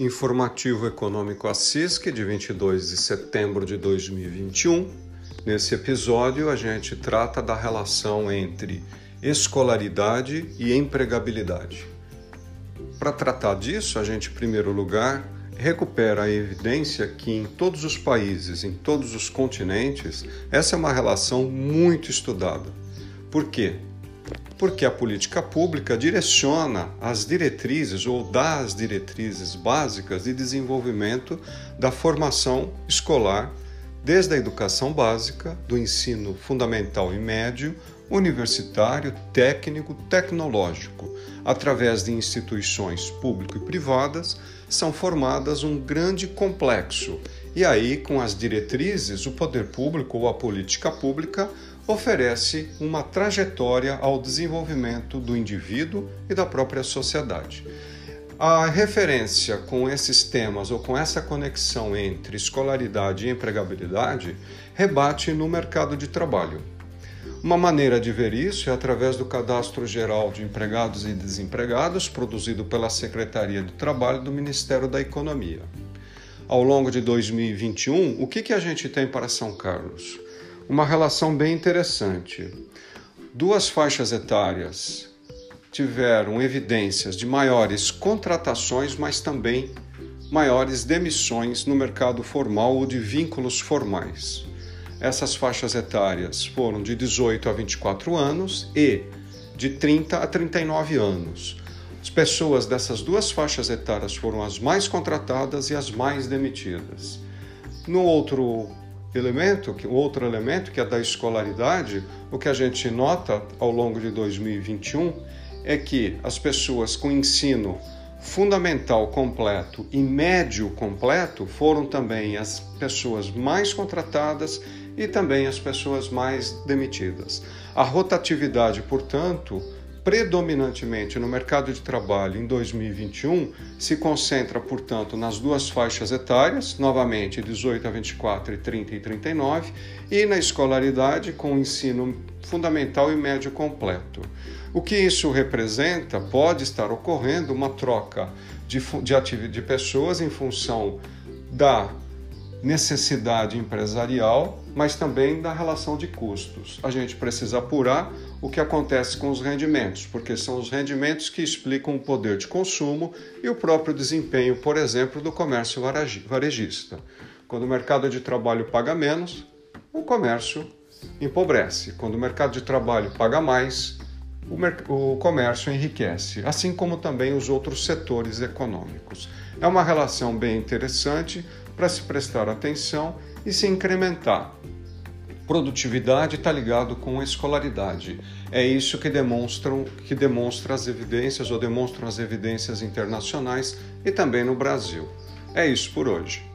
Informativo Econômico Assisque, de 22 de setembro de 2021. Nesse episódio, a gente trata da relação entre escolaridade e empregabilidade. Para tratar disso, a gente, em primeiro lugar, recupera a evidência que em todos os países, em todos os continentes, essa é uma relação muito estudada. Por quê? Porque a política pública direciona as diretrizes ou dá as diretrizes básicas de desenvolvimento da formação escolar, desde a educação básica, do ensino fundamental e médio, universitário, técnico, tecnológico. Através de instituições público e privadas, são formadas um grande complexo. E aí, com as diretrizes, o poder público ou a política pública oferece uma trajetória ao desenvolvimento do indivíduo e da própria sociedade. A referência com esses temas ou com essa conexão entre escolaridade e empregabilidade rebate no mercado de trabalho. Uma maneira de ver isso é através do Cadastro Geral de Empregados e Desempregados, produzido pela Secretaria do Trabalho do Ministério da Economia. Ao longo de 2021, o que, que a gente tem para São Carlos? Uma relação bem interessante. Duas faixas etárias tiveram evidências de maiores contratações, mas também maiores demissões no mercado formal ou de vínculos formais. Essas faixas etárias foram de 18 a 24 anos e de 30 a 39 anos. As pessoas dessas duas faixas etárias foram as mais contratadas e as mais demitidas. No outro elemento, que outro elemento que é da escolaridade, o que a gente nota ao longo de 2021 é que as pessoas com ensino fundamental completo e médio completo foram também as pessoas mais contratadas e também as pessoas mais demitidas. A rotatividade, portanto, predominantemente no mercado de trabalho em 2021 se concentra, portanto, nas duas faixas etárias, novamente 18 a 24 e 30 e 39, e na escolaridade com ensino fundamental e médio completo. O que isso representa? Pode estar ocorrendo uma troca de, de, de pessoas em função da necessidade empresarial, mas também da relação de custos. A gente precisa apurar o que acontece com os rendimentos, porque são os rendimentos que explicam o poder de consumo e o próprio desempenho, por exemplo, do comércio varejista. Quando o mercado de trabalho paga menos, o comércio empobrece. Quando o mercado de trabalho paga mais, o, comércio enriquece, assim como também os outros setores econômicos. É uma relação bem interessante para se prestar atenção e se incrementar. Produtividade está ligado com escolaridade. É isso que demonstram que demonstra as evidências ou demonstram as evidências internacionais e também no Brasil. É isso por hoje.